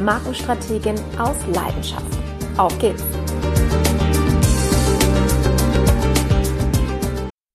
Markenstrategin aus Leidenschaft. Auf geht's!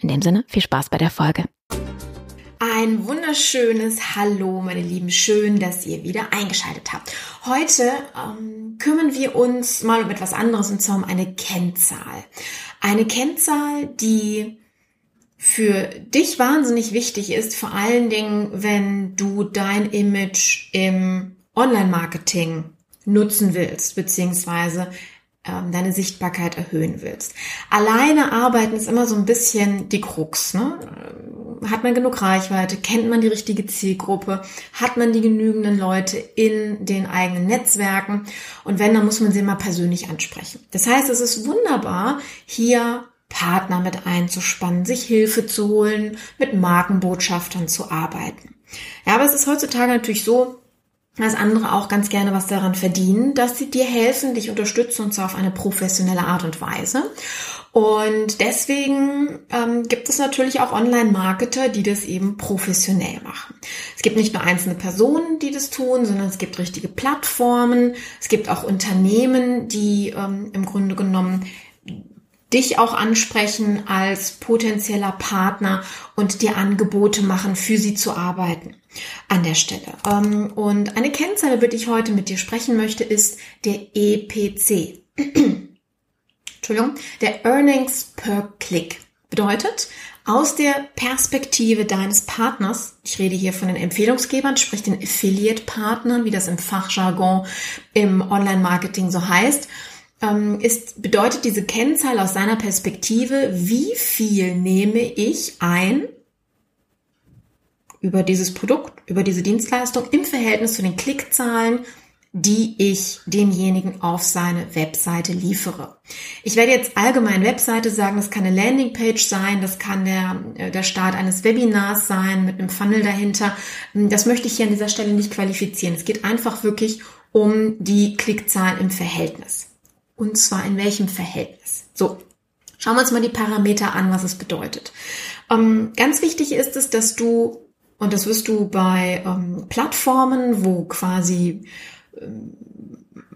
In dem Sinne, viel Spaß bei der Folge. Ein wunderschönes Hallo, meine Lieben. Schön, dass ihr wieder eingeschaltet habt. Heute ähm, kümmern wir uns mal um etwas anderes und zwar um eine Kennzahl. Eine Kennzahl, die für dich wahnsinnig wichtig ist, vor allen Dingen, wenn du dein Image im Online-Marketing nutzen willst, beziehungsweise ähm, deine Sichtbarkeit erhöhen willst. Alleine arbeiten ist immer so ein bisschen die Krux. Ne? Hat man genug Reichweite? Kennt man die richtige Zielgruppe? Hat man die genügenden Leute in den eigenen Netzwerken? Und wenn, dann muss man sie mal persönlich ansprechen. Das heißt, es ist wunderbar, hier Partner mit einzuspannen, sich Hilfe zu holen, mit Markenbotschaftern zu arbeiten. Ja, aber es ist heutzutage natürlich so, dass andere auch ganz gerne was daran verdienen, dass sie dir helfen, dich unterstützen und zwar auf eine professionelle Art und Weise. Und deswegen ähm, gibt es natürlich auch Online-Marketer, die das eben professionell machen. Es gibt nicht nur einzelne Personen, die das tun, sondern es gibt richtige Plattformen. Es gibt auch Unternehmen, die ähm, im Grunde genommen dich auch ansprechen als potenzieller Partner und dir Angebote machen, für sie zu arbeiten an der Stelle. Ähm, und eine Kennzahl, über die ich heute mit dir sprechen möchte, ist der EPC. Entschuldigung, der Earnings per Click. Bedeutet, aus der Perspektive deines Partners, ich rede hier von den Empfehlungsgebern, sprich den Affiliate-Partnern, wie das im Fachjargon im Online-Marketing so heißt, ist, bedeutet diese Kennzahl aus seiner Perspektive, wie viel nehme ich ein über dieses Produkt, über diese Dienstleistung im Verhältnis zu den Klickzahlen, die ich demjenigen auf seine Webseite liefere. Ich werde jetzt allgemein Webseite sagen, das kann eine Landingpage sein, das kann der, äh, der Start eines Webinars sein mit einem Funnel dahinter. Das möchte ich hier an dieser Stelle nicht qualifizieren. Es geht einfach wirklich um die Klickzahlen im Verhältnis. Und zwar in welchem Verhältnis? So, schauen wir uns mal die Parameter an, was es bedeutet. Ähm, ganz wichtig ist es, dass du, und das wirst du bei ähm, Plattformen, wo quasi ähm,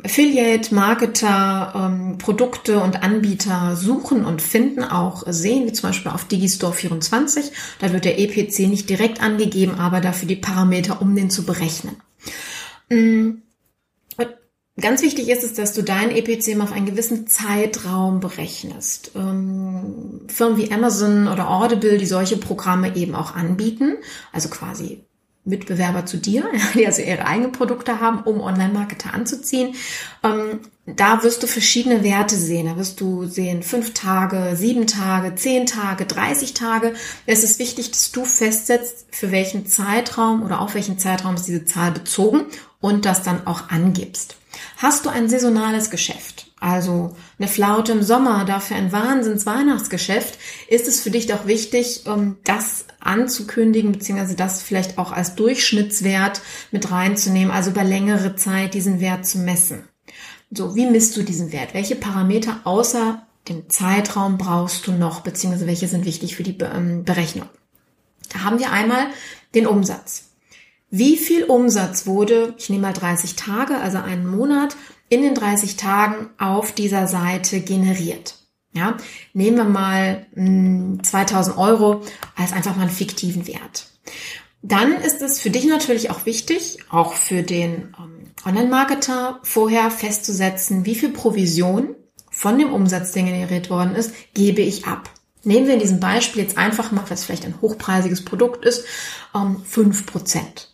Affiliate, Marketer, ähm, Produkte und Anbieter suchen und finden, auch sehen, wie zum Beispiel auf Digistore 24. Da wird der EPC nicht direkt angegeben, aber dafür die Parameter, um den zu berechnen. Mm, Ganz wichtig ist es, dass du dein EPC auf einen gewissen Zeitraum berechnest. Ähm, Firmen wie Amazon oder Audible, die solche Programme eben auch anbieten, also quasi Mitbewerber zu dir, die also ihre eigenen Produkte haben, um Online-Marketer anzuziehen. Ähm, da wirst du verschiedene Werte sehen. Da wirst du sehen fünf Tage, sieben Tage, zehn Tage, 30 Tage. Es ist wichtig, dass du festsetzt, für welchen Zeitraum oder auf welchen Zeitraum ist diese Zahl bezogen und das dann auch angibst. Hast du ein saisonales Geschäft, also eine Flaute im Sommer, dafür ein Wahnsinns-Weihnachtsgeschäft, ist es für dich doch wichtig, um das anzukündigen, beziehungsweise das vielleicht auch als Durchschnittswert mit reinzunehmen, also über längere Zeit diesen Wert zu messen. So, wie misst du diesen Wert? Welche Parameter außer dem Zeitraum brauchst du noch, beziehungsweise welche sind wichtig für die ähm, Berechnung? Da haben wir einmal den Umsatz. Wie viel Umsatz wurde, ich nehme mal 30 Tage, also einen Monat, in den 30 Tagen auf dieser Seite generiert? Ja, nehmen wir mal mh, 2000 Euro als einfach mal einen fiktiven Wert. Dann ist es für dich natürlich auch wichtig, auch für den ähm, Online-Marketer vorher festzusetzen, wie viel Provision von dem Umsatz, der generiert worden ist, gebe ich ab. Nehmen wir in diesem Beispiel jetzt einfach mal, was vielleicht ein hochpreisiges Produkt ist, ähm, 5%.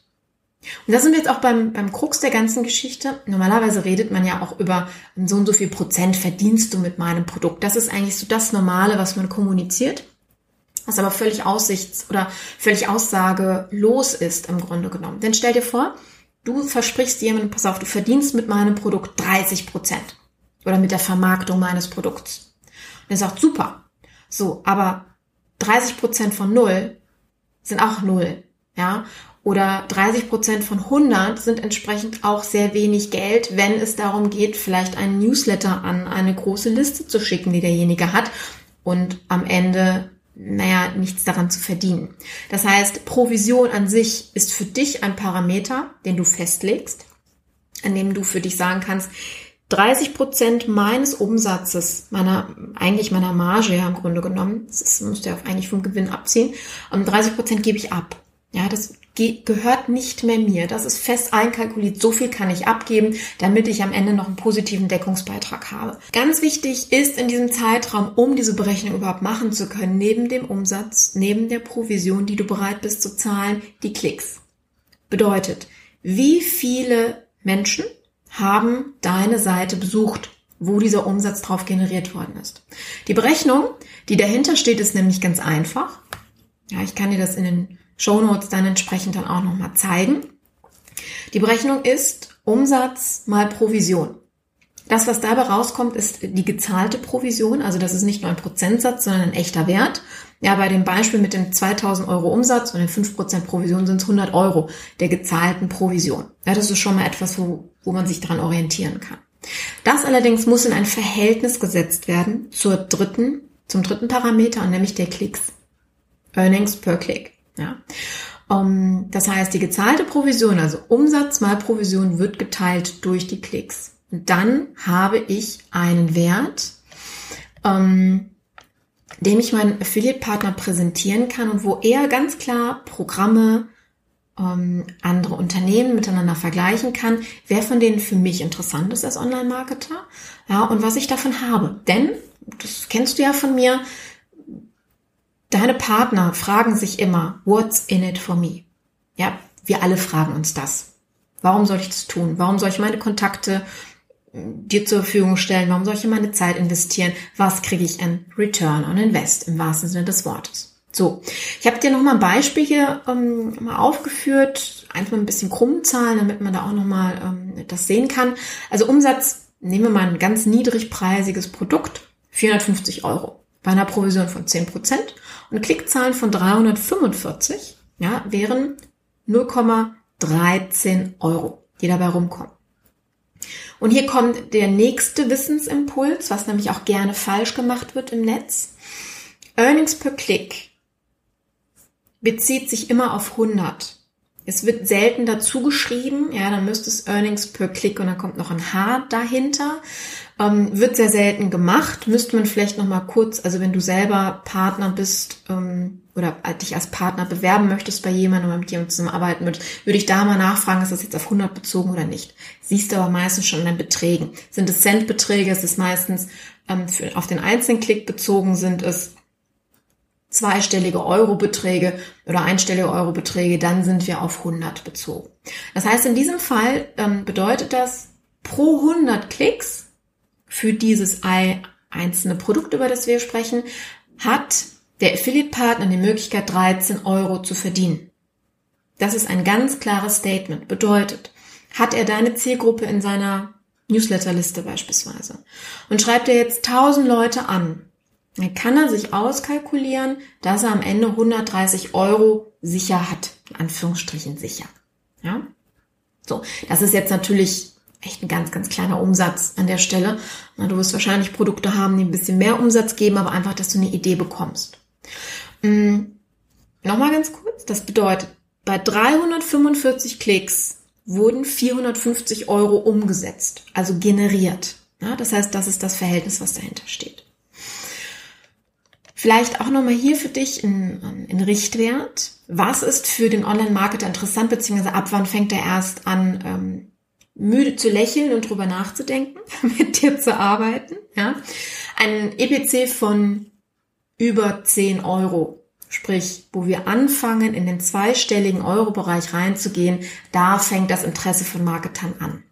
Und da sind wir jetzt auch beim, beim Krux der ganzen Geschichte. Normalerweise redet man ja auch über so und so viel Prozent verdienst du mit meinem Produkt. Das ist eigentlich so das Normale, was man kommuniziert. Was aber völlig aussichts- oder völlig aussagelos ist im Grunde genommen. Denn stell dir vor, du versprichst jemandem, pass auf, du verdienst mit meinem Produkt 30 Prozent. Oder mit der Vermarktung meines Produkts. Und er sagt, super. So, aber 30 Prozent von null sind auch null. Ja, oder 30 Prozent von 100 sind entsprechend auch sehr wenig Geld, wenn es darum geht, vielleicht einen Newsletter an eine große Liste zu schicken, die derjenige hat und am Ende, naja, nichts daran zu verdienen. Das heißt, Provision an sich ist für dich ein Parameter, den du festlegst, an dem du für dich sagen kannst, 30 Prozent meines Umsatzes, meiner, eigentlich meiner Marge ja im Grunde genommen, das musst du ja eigentlich vom Gewinn abziehen, und 30 Prozent gebe ich ab. Ja, das gehört nicht mehr mir. Das ist fest einkalkuliert. So viel kann ich abgeben, damit ich am Ende noch einen positiven Deckungsbeitrag habe. Ganz wichtig ist in diesem Zeitraum, um diese Berechnung überhaupt machen zu können, neben dem Umsatz, neben der Provision, die du bereit bist zu zahlen, die Klicks. Bedeutet, wie viele Menschen haben deine Seite besucht, wo dieser Umsatz drauf generiert worden ist. Die Berechnung, die dahinter steht, ist nämlich ganz einfach. Ja, ich kann dir das in den Shownotes dann entsprechend dann auch nochmal zeigen. Die Berechnung ist Umsatz mal Provision. Das, was dabei rauskommt, ist die gezahlte Provision. Also das ist nicht nur ein Prozentsatz, sondern ein echter Wert. Ja, bei dem Beispiel mit dem 2000 Euro Umsatz und den 5% Provision sind es 100 Euro der gezahlten Provision. Ja, das ist schon mal etwas, wo, wo man sich daran orientieren kann. Das allerdings muss in ein Verhältnis gesetzt werden zur dritten, zum dritten Parameter, nämlich der Klicks. Earnings per Click. Ja. Um, das heißt, die gezahlte Provision, also Umsatz mal Provision, wird geteilt durch die Klicks. Und dann habe ich einen Wert, ähm, dem ich meinen Affiliate-Partner präsentieren kann und wo er ganz klar Programme, ähm, andere Unternehmen miteinander vergleichen kann, wer von denen für mich interessant ist als Online-Marketer, ja, und was ich davon habe. Denn, das kennst du ja von mir, Deine Partner fragen sich immer, what's in it for me? Ja, wir alle fragen uns das. Warum soll ich das tun? Warum soll ich meine Kontakte hm, dir zur Verfügung stellen? Warum soll ich in meine Zeit investieren? Was kriege ich in Return on Invest im wahrsten Sinne des Wortes? So, ich habe dir noch mal ein Beispiel hier ähm, mal aufgeführt, einfach ein bisschen krummen Zahlen, damit man da auch noch mal ähm, das sehen kann. Also Umsatz, nehmen wir mal ein ganz niedrigpreisiges Produkt, 450 Euro bei einer Provision von 10 Prozent und Klickzahlen von 345 ja, wären 0,13 Euro, die dabei rumkommen. Und hier kommt der nächste Wissensimpuls, was nämlich auch gerne falsch gemacht wird im Netz. Earnings per Klick bezieht sich immer auf 100. Es wird selten dazu geschrieben, ja, dann müsste es Earnings per Klick und dann kommt noch ein H dahinter. Ähm, wird sehr selten gemacht. Müsste man vielleicht noch mal kurz, also wenn du selber Partner bist ähm, oder dich als Partner bewerben möchtest bei jemandem mit jemandem zusammenarbeiten würdest, würde ich da mal nachfragen, ist das jetzt auf 100 bezogen oder nicht. Siehst du aber meistens schon in den Beträgen. Sind es Centbeträge, ist es meistens ähm, für, auf den einzelnen Klick bezogen, sind es zweistellige Eurobeträge oder einstellige Eurobeträge, dann sind wir auf 100 bezogen. Das heißt, in diesem Fall ähm, bedeutet das, pro 100 Klicks für dieses einzelne Produkt, über das wir sprechen, hat der Affiliate-Partner die Möglichkeit, 13 Euro zu verdienen. Das ist ein ganz klares Statement. Bedeutet, hat er deine Zielgruppe in seiner Newsletterliste beispielsweise und schreibt er jetzt 1000 Leute an, dann kann er sich auskalkulieren, dass er am Ende 130 Euro sicher hat. In Anführungsstrichen sicher. Ja? So. Das ist jetzt natürlich echt ein ganz, ganz kleiner Umsatz an der Stelle. Du wirst wahrscheinlich Produkte haben, die ein bisschen mehr Umsatz geben, aber einfach, dass du eine Idee bekommst. Mhm. Nochmal ganz kurz. Das bedeutet, bei 345 Klicks wurden 450 Euro umgesetzt, also generiert. Ja, das heißt, das ist das Verhältnis, was dahinter steht. Vielleicht auch nochmal hier für dich ein, ein Richtwert. Was ist für den Online-Marketer interessant, beziehungsweise ab wann fängt er erst an, ähm, müde zu lächeln und drüber nachzudenken, mit dir zu arbeiten? Ja? Ein EPC von über 10 Euro. Sprich, wo wir anfangen, in den zweistelligen Euro-Bereich reinzugehen, da fängt das Interesse von Marketern an.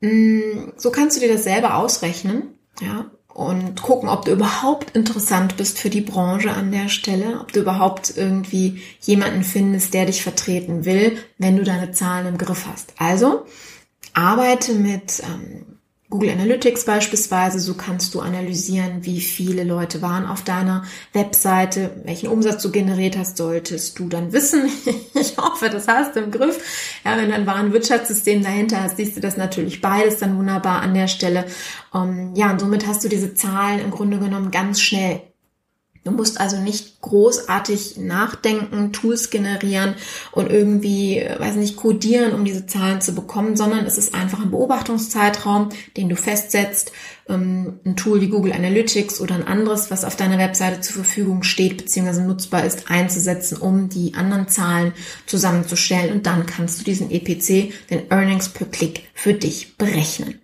Mm, so kannst du dir das selber ausrechnen, ja, und gucken, ob du überhaupt interessant bist für die Branche an der Stelle, ob du überhaupt irgendwie jemanden findest, der dich vertreten will, wenn du deine Zahlen im Griff hast. Also arbeite mit ähm, Google Analytics beispielsweise, so kannst du analysieren, wie viele Leute waren auf deiner Webseite, welchen Umsatz du generiert hast, solltest du dann wissen. ich hoffe, das hast du im Griff. Ja, wenn du ein Warenwirtschaftssystem dahinter hast, siehst du das natürlich beides dann wunderbar an der Stelle. Ähm, ja, und somit hast du diese Zahlen im Grunde genommen ganz schnell. Du musst also nicht großartig nachdenken, Tools generieren und irgendwie, äh, weiß nicht, codieren, um diese Zahlen zu bekommen, sondern es ist einfach ein Beobachtungszeitraum, den du festsetzt, ähm, ein Tool wie Google Analytics oder ein anderes, was auf deiner Webseite zur Verfügung steht bzw. nutzbar ist, einzusetzen, um die anderen Zahlen zusammenzustellen und dann kannst du diesen EPC, den Earnings per Click, für dich berechnen.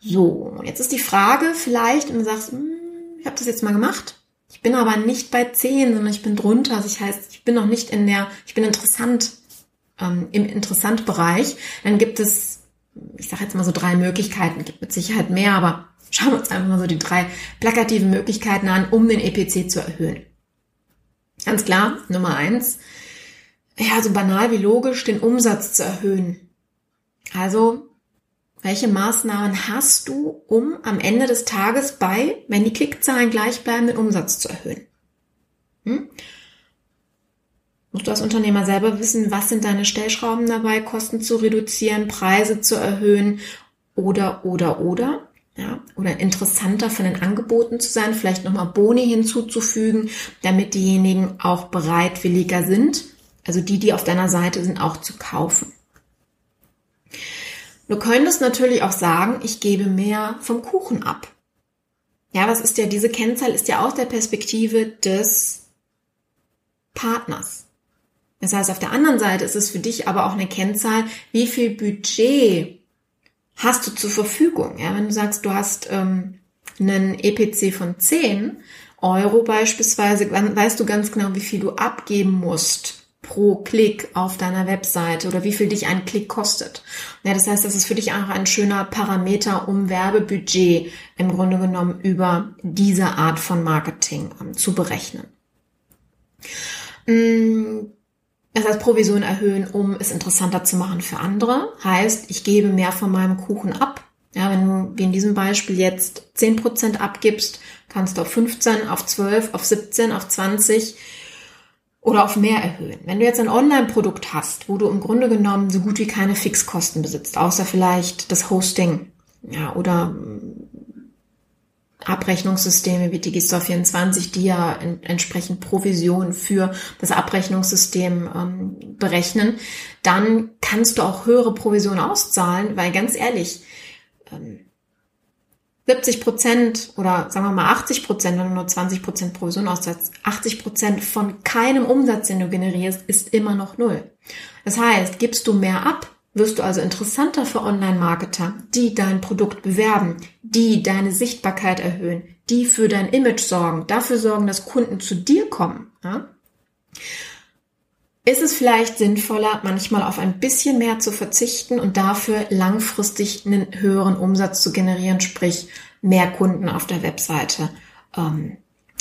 So, jetzt ist die Frage vielleicht, und du sagst, hm, ich habe das jetzt mal gemacht. Ich bin aber nicht bei 10, sondern ich bin drunter. Also ich heißt, ich bin noch nicht in der, ich bin interessant, ähm, im Interessant-Bereich. Dann gibt es, ich sage jetzt mal so drei Möglichkeiten, gibt mit Sicherheit mehr, aber schauen wir uns einfach mal so die drei plakativen Möglichkeiten an, um den EPC zu erhöhen. Ganz klar, Nummer eins, ja, so banal wie logisch, den Umsatz zu erhöhen. Also welche Maßnahmen hast du, um am Ende des Tages bei, wenn die Klickzahlen gleich bleiben, den Umsatz zu erhöhen? Hm? Musst du als Unternehmer selber wissen, was sind deine Stellschrauben dabei, Kosten zu reduzieren, Preise zu erhöhen oder, oder, oder? Ja, oder interessanter von den Angeboten zu sein, vielleicht nochmal Boni hinzuzufügen, damit diejenigen auch bereitwilliger sind, also die, die auf deiner Seite sind, auch zu kaufen. Du könntest natürlich auch sagen, ich gebe mehr vom Kuchen ab. Ja, was ist ja, diese Kennzahl ist ja aus der Perspektive des Partners. Das heißt, auf der anderen Seite ist es für dich aber auch eine Kennzahl, wie viel Budget hast du zur Verfügung. Ja, wenn du sagst, du hast ähm, einen EPC von 10 Euro beispielsweise, dann weißt du ganz genau, wie viel du abgeben musst pro Klick auf deiner Webseite oder wie viel dich ein Klick kostet. Ja, das heißt, das ist für dich auch ein schöner Parameter, um Werbebudget im Grunde genommen über diese Art von Marketing ähm, zu berechnen. Mm, das heißt, Provision erhöhen, um es interessanter zu machen für andere. Heißt, ich gebe mehr von meinem Kuchen ab. Ja, wenn du wie in diesem Beispiel jetzt 10% abgibst, kannst du auf 15, auf 12, auf 17, auf 20 oder auf mehr erhöhen. Wenn du jetzt ein Online-Produkt hast, wo du im Grunde genommen so gut wie keine Fixkosten besitzt, außer vielleicht das Hosting, ja, oder mm, Abrechnungssysteme wie Digistore24, die ja entsprechend Provision für das Abrechnungssystem ähm, berechnen, dann kannst du auch höhere Provision auszahlen, weil ganz ehrlich, ähm, 70 Prozent oder sagen wir mal 80 Prozent, wenn du nur 20 Prozent Provision aussetzt, 80 Prozent von keinem Umsatz, den du generierst, ist immer noch null. Das heißt, gibst du mehr ab, wirst du also interessanter für Online-Marketer, die dein Produkt bewerben, die deine Sichtbarkeit erhöhen, die für dein Image sorgen, dafür sorgen, dass Kunden zu dir kommen, ja, ist es vielleicht sinnvoller, manchmal auf ein bisschen mehr zu verzichten und dafür langfristig einen höheren Umsatz zu generieren, sprich mehr Kunden auf der Webseite ähm,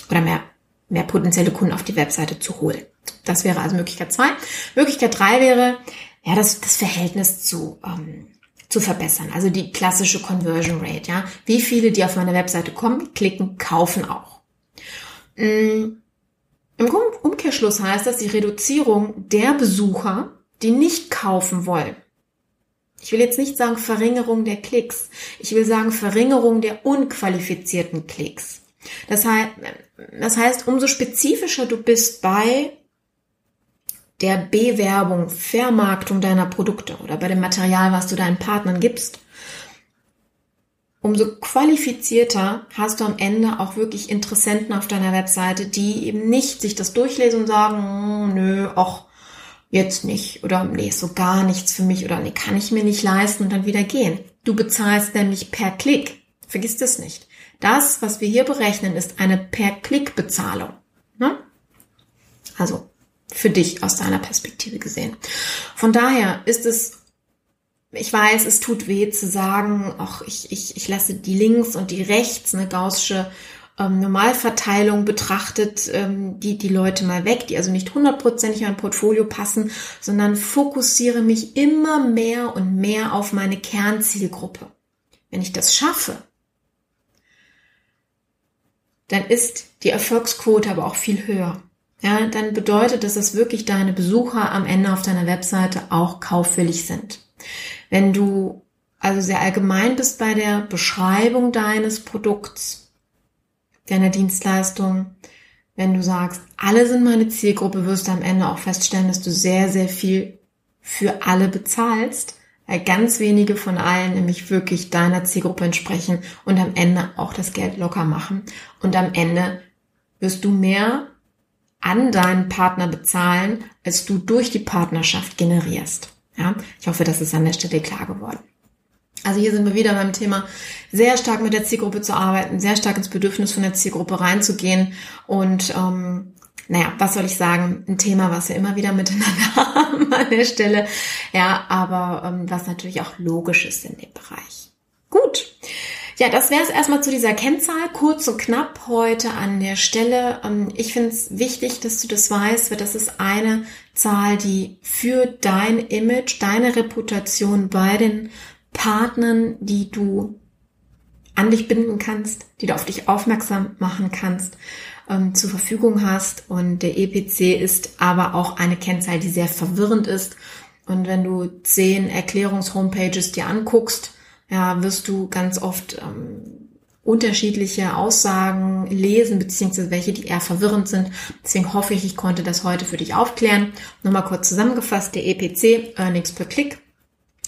oder mehr, mehr potenzielle Kunden auf die Webseite zu holen. Das wäre also Möglichkeit zwei. Möglichkeit drei wäre, ja, das, das Verhältnis zu, ähm, zu verbessern. Also die klassische Conversion Rate, ja. Wie viele, die auf meine Webseite kommen, klicken, kaufen auch. Mm, Im Umkehrschluss heißt das die Reduzierung der Besucher, die nicht kaufen wollen. Ich will jetzt nicht sagen Verringerung der Klicks. Ich will sagen Verringerung der unqualifizierten Klicks. Das heißt, das heißt, umso spezifischer du bist bei der Bewerbung, Vermarktung deiner Produkte oder bei dem Material, was du deinen Partnern gibst, umso qualifizierter hast du am Ende auch wirklich Interessenten auf deiner Webseite, die eben nicht sich das durchlesen und sagen, hm, nö, ach, jetzt nicht oder nee, ist so gar nichts für mich oder nee, kann ich mir nicht leisten und dann wieder gehen. Du bezahlst nämlich per Klick. Vergiss das nicht. Das, was wir hier berechnen, ist eine Per-Klick-Bezahlung. Ne? Also für dich aus deiner Perspektive gesehen. Von daher ist es, ich weiß, es tut weh zu sagen, ach, ich, ich, ich lasse die links und die rechts, eine gaussische ähm, Normalverteilung betrachtet, ähm, die, die Leute mal weg, die also nicht hundertprozentig in mein Portfolio passen, sondern fokussiere mich immer mehr und mehr auf meine Kernzielgruppe. Wenn ich das schaffe, dann ist die Erfolgsquote aber auch viel höher ja, dann bedeutet das, dass wirklich deine Besucher am Ende auf deiner Webseite auch kaufwillig sind. Wenn du also sehr allgemein bist bei der Beschreibung deines Produkts, deiner Dienstleistung, wenn du sagst, alle sind meine Zielgruppe, wirst du am Ende auch feststellen, dass du sehr, sehr viel für alle bezahlst, weil ganz wenige von allen nämlich wirklich deiner Zielgruppe entsprechen und am Ende auch das Geld locker machen. Und am Ende wirst du mehr an deinen Partner bezahlen, als du durch die Partnerschaft generierst. Ja, ich hoffe, das ist an der Stelle klar geworden. Also hier sind wir wieder beim Thema, sehr stark mit der Zielgruppe zu arbeiten, sehr stark ins Bedürfnis von der Zielgruppe reinzugehen und ähm, naja, was soll ich sagen? Ein Thema, was wir immer wieder miteinander haben an der Stelle. Ja, aber ähm, was natürlich auch logisch ist in dem Bereich. Gut. Ja, das wäre es erstmal zu dieser Kennzahl. Kurz und knapp heute an der Stelle. Ähm, ich finde es wichtig, dass du das weißt, weil das ist eine Zahl, die für dein Image, deine Reputation bei den Partnern, die du an dich binden kannst, die du auf dich aufmerksam machen kannst, ähm, zur Verfügung hast. Und der EPC ist aber auch eine Kennzahl, die sehr verwirrend ist. Und wenn du zehn Erklärungs-Homepages dir anguckst, ja, wirst du ganz oft ähm, unterschiedliche Aussagen lesen, beziehungsweise welche, die eher verwirrend sind. Deswegen hoffe ich, ich konnte das heute für dich aufklären. Nochmal kurz zusammengefasst, der EPC, Earnings per Click,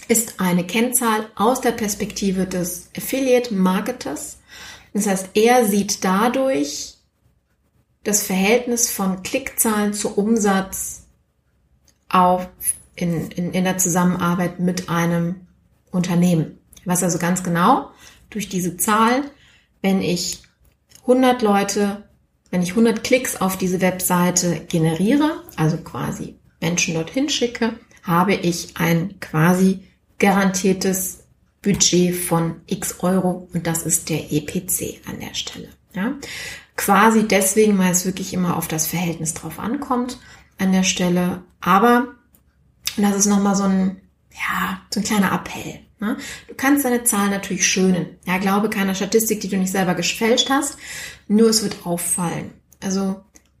ist eine Kennzahl aus der Perspektive des Affiliate Marketers. Das heißt, er sieht dadurch das Verhältnis von Klickzahlen zu Umsatz auf in, in, in der Zusammenarbeit mit einem Unternehmen. Ich weiß also ganz genau, durch diese Zahl, wenn ich 100 Leute, wenn ich 100 Klicks auf diese Webseite generiere, also quasi Menschen dorthin schicke, habe ich ein quasi garantiertes Budget von x Euro und das ist der EPC an der Stelle. Ja? Quasi deswegen, weil es wirklich immer auf das Verhältnis drauf ankommt an der Stelle. Aber das ist nochmal so ein, ja, so ein kleiner Appell. Ne? Du kannst deine Zahlen natürlich schönen. Ja, glaube keiner Statistik, die du nicht selber gefälscht hast. Nur es wird auffallen. Also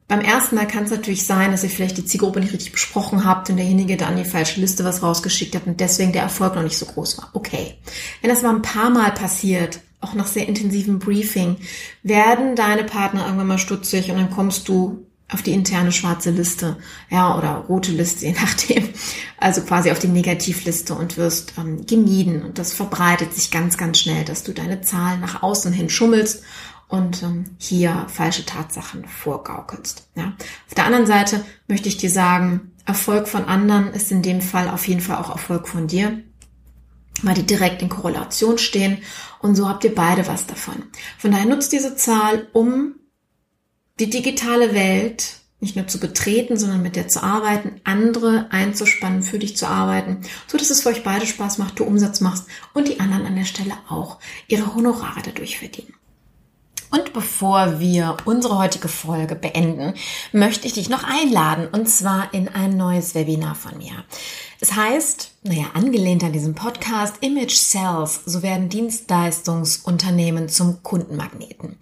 beim ersten Mal kann es natürlich sein, dass ihr vielleicht die Zielgruppe nicht richtig besprochen habt und derjenige dann die falsche Liste was rausgeschickt hat und deswegen der Erfolg noch nicht so groß war. Okay. Wenn das mal ein paar Mal passiert, auch nach sehr intensivem Briefing, werden deine Partner irgendwann mal stutzig und dann kommst du auf die interne schwarze Liste, ja, oder rote Liste, je nachdem. Also quasi auf die Negativliste und wirst ähm, gemieden. Und das verbreitet sich ganz, ganz schnell, dass du deine Zahlen nach außen hin schummelst und ähm, hier falsche Tatsachen vorgaukelst. Ja. Auf der anderen Seite möchte ich dir sagen, Erfolg von anderen ist in dem Fall auf jeden Fall auch Erfolg von dir. weil die direkt in Korrelation stehen und so habt ihr beide was davon. Von daher nutzt diese Zahl, um die digitale Welt nicht nur zu betreten, sondern mit der zu arbeiten, andere einzuspannen, für dich zu arbeiten, so dass es für euch beide Spaß macht, du Umsatz machst und die anderen an der Stelle auch ihre Honorare dadurch verdienen. Und bevor wir unsere heutige Folge beenden, möchte ich dich noch einladen und zwar in ein neues Webinar von mir. Es heißt, naja, angelehnt an diesem Podcast, Image Sales, so werden Dienstleistungsunternehmen zum Kundenmagneten.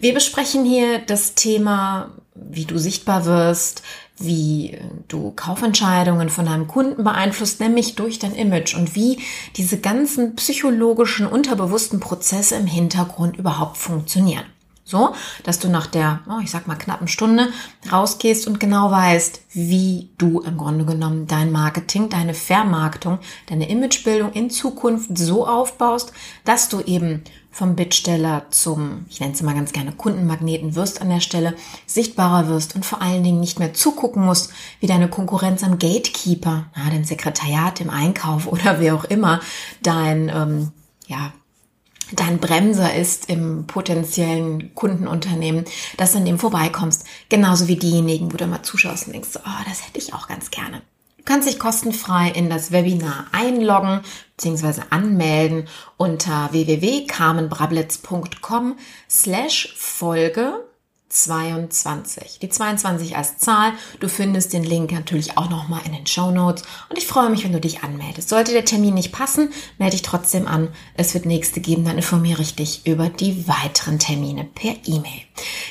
Wir besprechen hier das Thema, wie du sichtbar wirst, wie du Kaufentscheidungen von deinem Kunden beeinflusst, nämlich durch dein Image und wie diese ganzen psychologischen, unterbewussten Prozesse im Hintergrund überhaupt funktionieren. So, dass du nach der, oh, ich sag mal, knappen Stunde rausgehst und genau weißt, wie du im Grunde genommen dein Marketing, deine Vermarktung, deine Imagebildung in Zukunft so aufbaust, dass du eben vom Bittsteller zum, ich nenne es mal ganz gerne Kundenmagneten wirst an der Stelle, sichtbarer wirst und vor allen Dingen nicht mehr zugucken musst, wie deine Konkurrenz am Gatekeeper, na, dein Sekretariat im Einkauf oder wer auch immer, dein, ähm, ja, dein Bremser ist im potenziellen Kundenunternehmen, dass du an dem vorbeikommst. Genauso wie diejenigen, wo du mal zuschaust und denkst, oh, das hätte ich auch ganz gerne. Kannst dich kostenfrei in das Webinar einloggen bzw. anmelden unter www.carmenbrablitz.com slash Folge 22. Die 22 als Zahl. Du findest den Link natürlich auch nochmal in den Show Notes. Und ich freue mich, wenn du dich anmeldest. Sollte der Termin nicht passen, melde dich trotzdem an. Es wird nächste geben, dann informiere ich dich über die weiteren Termine per E-Mail.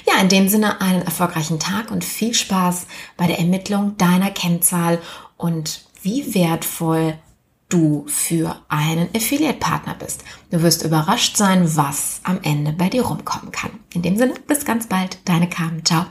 Ja, in dem Sinne einen erfolgreichen Tag und viel Spaß bei der Ermittlung deiner Kennzahl und wie wertvoll du für einen Affiliate-Partner bist. Du wirst überrascht sein, was am Ende bei dir rumkommen kann. In dem Sinne, bis ganz bald, deine Carmen. Ciao.